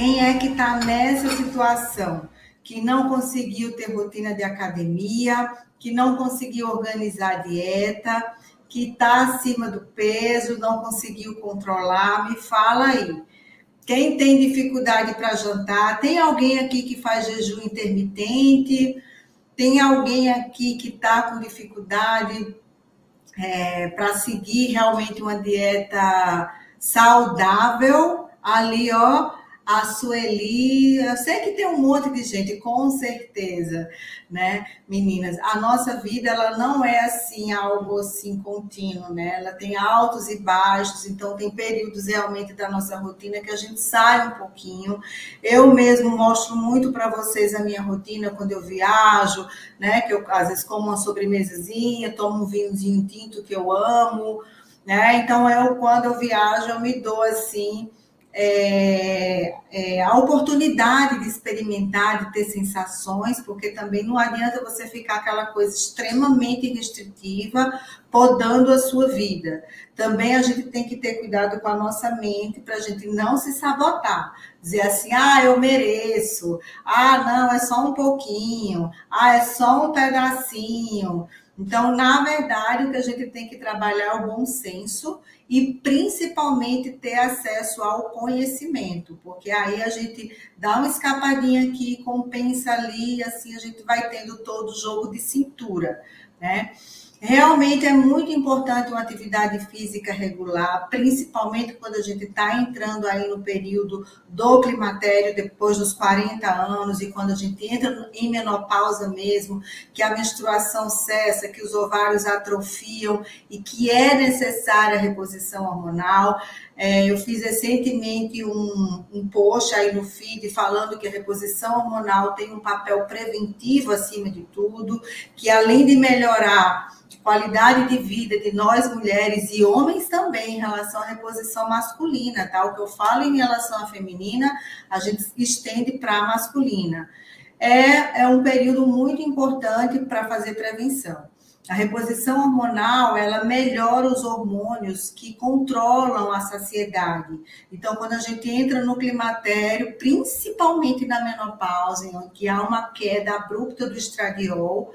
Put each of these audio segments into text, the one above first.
Quem é que está nessa situação? Que não conseguiu ter rotina de academia, que não conseguiu organizar a dieta, que está acima do peso, não conseguiu controlar, me fala aí. Quem tem dificuldade para jantar? Tem alguém aqui que faz jejum intermitente? Tem alguém aqui que está com dificuldade é, para seguir realmente uma dieta saudável? Ali, ó, a Sueli, eu sei que tem um monte de gente, com certeza, né, meninas? A nossa vida, ela não é assim, algo assim contínuo, né? Ela tem altos e baixos, então tem períodos realmente da nossa rotina que a gente sai um pouquinho. Eu mesmo mostro muito para vocês a minha rotina quando eu viajo, né? Que eu às vezes como uma sobremesazinha, tomo um vinhozinho tinto que eu amo, né? Então eu quando eu viajo, eu me dou assim é, é, a oportunidade de experimentar, de ter sensações, porque também não adianta você ficar aquela coisa extremamente restritiva, podando a sua vida. Também a gente tem que ter cuidado com a nossa mente para a gente não se sabotar. Dizer assim, ah, eu mereço, ah, não, é só um pouquinho, ah, é só um pedacinho. Então, na verdade, o que a gente tem que trabalhar é o bom senso e principalmente ter acesso ao conhecimento, porque aí a gente dá uma escapadinha aqui, compensa ali, assim a gente vai tendo todo o jogo de cintura, né? Realmente é muito importante uma atividade física regular, principalmente quando a gente está entrando aí no período do climatério, depois dos 40 anos, e quando a gente entra em menopausa mesmo, que a menstruação cessa, que os ovários atrofiam e que é necessária a reposição hormonal. É, eu fiz recentemente um, um post aí no feed falando que a reposição hormonal tem um papel preventivo acima de tudo, que além de melhorar qualidade de vida de nós mulheres e homens também em relação à reposição masculina, tá? O que eu falo em relação à feminina, a gente estende para a masculina. É, é um período muito importante para fazer prevenção. A reposição hormonal, ela melhora os hormônios que controlam a saciedade. Então, quando a gente entra no climatério, principalmente na menopausa, em que há uma queda abrupta do estradiol,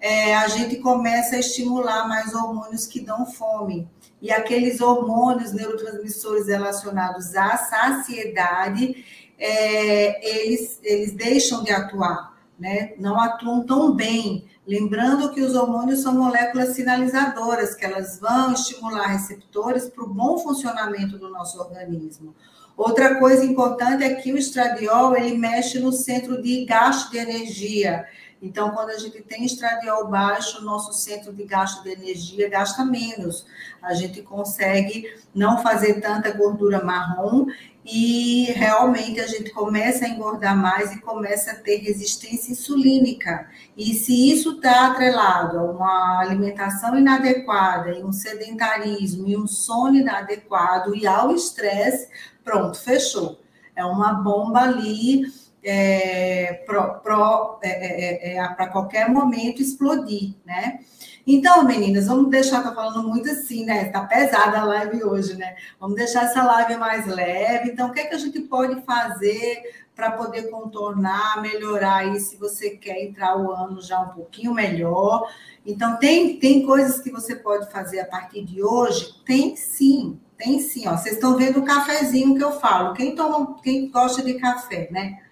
é, a gente começa a estimular mais hormônios que dão fome. E aqueles hormônios neurotransmissores relacionados à saciedade, é, eles, eles deixam de atuar, né? não atuam tão bem. Lembrando que os hormônios são moléculas sinalizadoras, que elas vão estimular receptores para o bom funcionamento do nosso organismo. Outra coisa importante é que o estradiol ele mexe no centro de gasto de energia. Então, quando a gente tem estradiol baixo, o nosso centro de gasto de energia gasta menos. A gente consegue não fazer tanta gordura marrom e realmente a gente começa a engordar mais e começa a ter resistência insulínica. E se isso está atrelado a uma alimentação inadequada, e um sedentarismo, e um sono inadequado, e ao estresse, pronto, fechou. É uma bomba ali é, para é, é, é, é qualquer momento explodir, né? Então, meninas, vamos deixar, tá falando muito assim, né? Tá pesada a live hoje, né? Vamos deixar essa live mais leve. Então, o que é que a gente pode fazer para poder contornar, melhorar aí, se você quer entrar o ano já um pouquinho melhor? Então, tem, tem coisas que você pode fazer a partir de hoje? Tem sim, tem sim. Ó, vocês estão vendo o cafezinho que eu falo. Quem toma, quem gosta de café, né?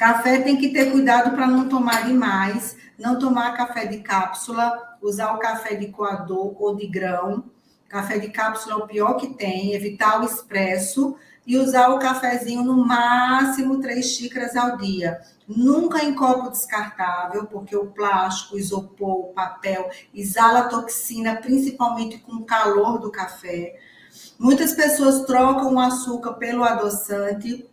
Café tem que ter cuidado para não tomar demais, não tomar café de cápsula, usar o café de coador ou de grão. Café de cápsula é o pior que tem, evitar o expresso e usar o cafezinho no máximo três xícaras ao dia. Nunca em copo descartável, porque o plástico, o isopor, o papel exala toxina, principalmente com o calor do café. Muitas pessoas trocam o açúcar pelo adoçante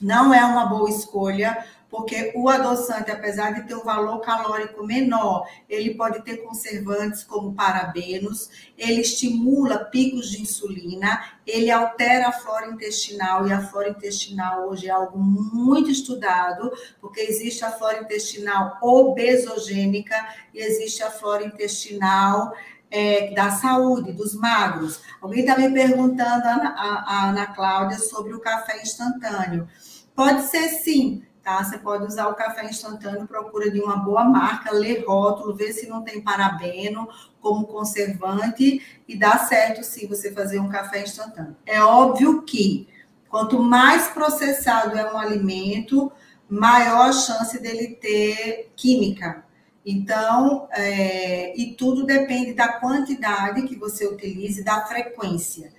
não é uma boa escolha porque o adoçante, apesar de ter um valor calórico menor, ele pode ter conservantes como parabenos, ele estimula picos de insulina, ele altera a flora intestinal, e a flora intestinal hoje é algo muito estudado, porque existe a flora intestinal obesogênica e existe a flora intestinal é, da saúde, dos magros. Alguém está me perguntando, a, a, a Ana Cláudia, sobre o café instantâneo. Pode ser sim, tá? Você pode usar o café instantâneo, procura de uma boa marca, lê rótulo, vê se não tem parabeno como conservante e dá certo sim você fazer um café instantâneo. É óbvio que quanto mais processado é um alimento, maior a chance dele ter química. Então, é, e tudo depende da quantidade que você utilize, da frequência.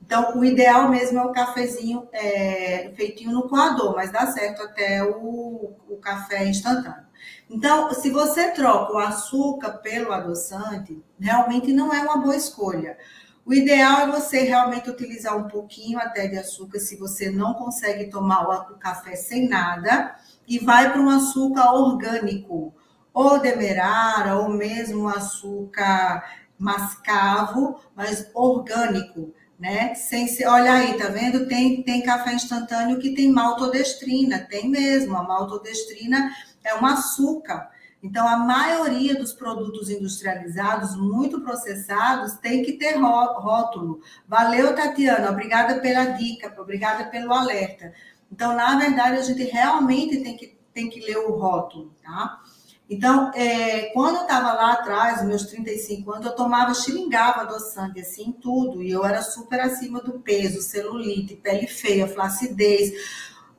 Então, o ideal mesmo é o cafezinho é, feitinho no coador, mas dá certo até o, o café instantâneo. Então, se você troca o açúcar pelo adoçante, realmente não é uma boa escolha. O ideal é você realmente utilizar um pouquinho até de açúcar, se você não consegue tomar o café sem nada, e vai para um açúcar orgânico, ou demerara, ou mesmo açúcar mascavo, mas orgânico né? Sem ser, olha aí, tá vendo? Tem, tem café instantâneo que tem maltodestrina, tem mesmo. A maltodestrina é um açúcar. Então, a maioria dos produtos industrializados, muito processados, tem que ter rótulo. Valeu, Tatiana. Obrigada pela dica, obrigada pelo alerta. Então, na verdade, a gente realmente tem que, tem que ler o rótulo, tá? Então, é, quando eu estava lá atrás, meus 35 anos, eu tomava, xeringava adoçante, assim, tudo. E eu era super acima do peso, celulite, pele feia, flacidez.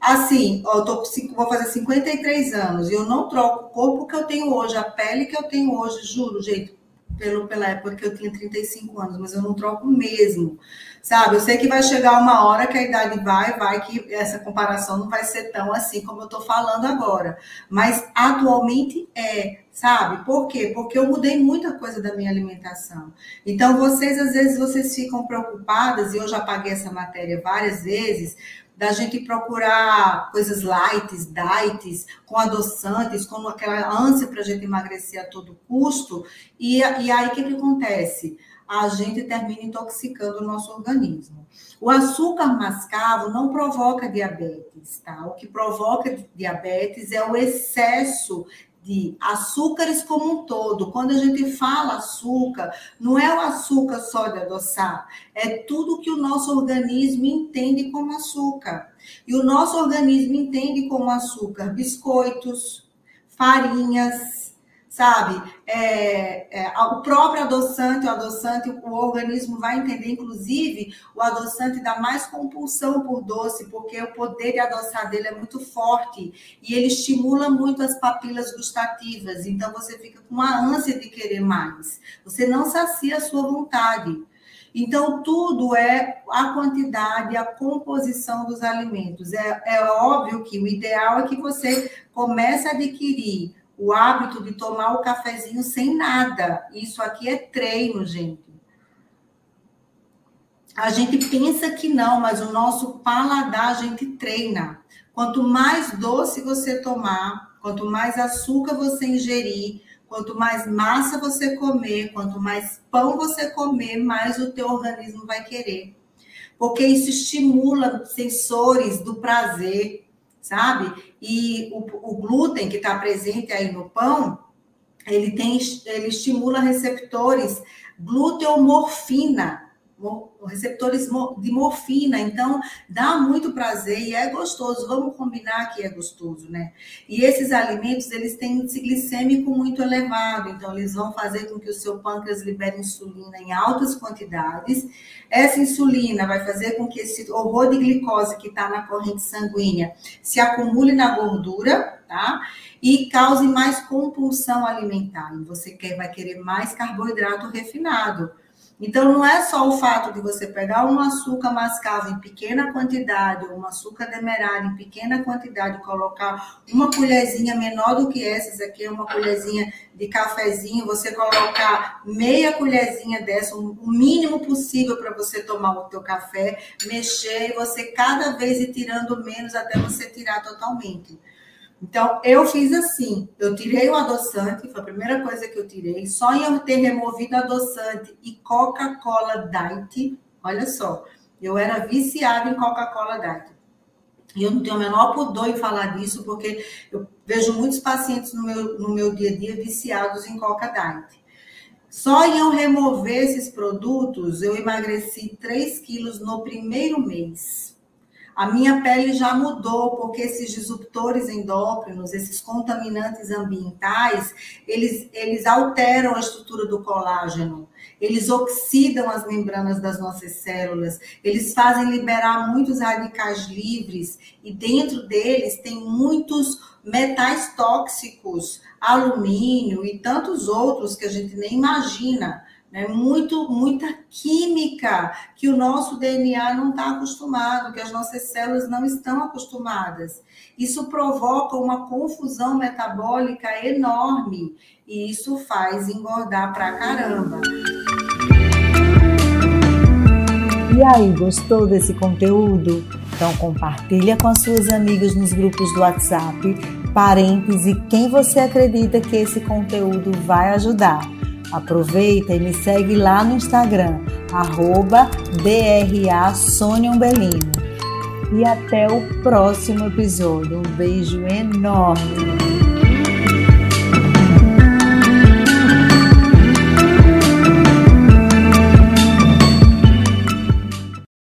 Assim, eu tô, vou fazer 53 anos e eu não troco o corpo que eu tenho hoje, a pele que eu tenho hoje, juro, gente, pelo, pela época que eu tinha 35 anos, mas eu não troco mesmo sabe? Eu sei que vai chegar uma hora que a idade vai, vai que essa comparação não vai ser tão assim como eu estou falando agora. Mas atualmente é, sabe? Por quê? Porque eu mudei muita coisa da minha alimentação. Então, vocês, às vezes, vocês ficam preocupadas, e eu já paguei essa matéria várias vezes, da gente procurar coisas light, diets, com adoçantes, com aquela ânsia para a gente emagrecer a todo custo. E, e aí, o que, que acontece? a gente termina intoxicando o nosso organismo. O açúcar mascavo não provoca diabetes, tá? O que provoca diabetes é o excesso de açúcares como um todo. Quando a gente fala açúcar, não é o açúcar só de adoçar, é tudo que o nosso organismo entende como açúcar. E o nosso organismo entende como açúcar biscoitos, farinhas, sabe? É, é, o próprio adoçante, o adoçante, o organismo vai entender, inclusive, o adoçante dá mais compulsão por doce, porque o poder de adoçar dele é muito forte e ele estimula muito as papilas gustativas, então você fica com uma ânsia de querer mais. Você não sacia a sua vontade. Então, tudo é a quantidade, a composição dos alimentos. É, é óbvio que o ideal é que você comece a adquirir o hábito de tomar o cafezinho sem nada. Isso aqui é treino, gente. A gente pensa que não, mas o nosso paladar a gente treina. Quanto mais doce você tomar, quanto mais açúcar você ingerir, quanto mais massa você comer, quanto mais pão você comer, mais o teu organismo vai querer. Porque isso estimula sensores do prazer, sabe? E o, o glúten que está presente aí no pão, ele tem, ele estimula receptores gluteomorfina, receptores de morfina, então dá muito prazer e é gostoso. Vamos combinar que é gostoso, né? E esses alimentos, eles têm índice glicêmico muito elevado, então eles vão fazer com que o seu pâncreas libere insulina em altas quantidades. Essa insulina vai fazer com que esse horror de glicose que está na corrente sanguínea se acumule na gordura, tá? E cause mais compulsão alimentar. E você quer, vai querer mais carboidrato refinado. Então, não é só o fato de você pegar um açúcar mascavo em pequena quantidade, ou um açúcar demerara em pequena quantidade, colocar uma colherzinha menor do que essas aqui, uma colherzinha de cafezinho, você colocar meia colherzinha dessa, o mínimo possível para você tomar o teu café, mexer e você cada vez ir tirando menos até você tirar totalmente. Então, eu fiz assim: eu tirei o adoçante, foi a primeira coisa que eu tirei, só em eu ter removido adoçante e Coca-Cola Diet, olha só, eu era viciada em Coca-Cola Diet. E eu não tenho o menor pudor em falar disso, porque eu vejo muitos pacientes no meu, no meu dia a dia viciados em Coca Diet. Só em eu remover esses produtos, eu emagreci 3 quilos no primeiro mês a minha pele já mudou, porque esses disruptores endócrinos, esses contaminantes ambientais, eles, eles alteram a estrutura do colágeno, eles oxidam as membranas das nossas células, eles fazem liberar muitos radicais livres, e dentro deles tem muitos metais tóxicos, alumínio e tantos outros que a gente nem imagina né? Muito, muita química que o nosso DNA não está acostumado, que as nossas células não estão acostumadas. Isso provoca uma confusão metabólica enorme e isso faz engordar pra caramba. E aí, gostou desse conteúdo? Então compartilha com as suas amigas nos grupos do WhatsApp, parentes e quem você acredita que esse conteúdo vai ajudar. Aproveita e me segue lá no Instagram, arroba. E até o próximo episódio. Um beijo enorme!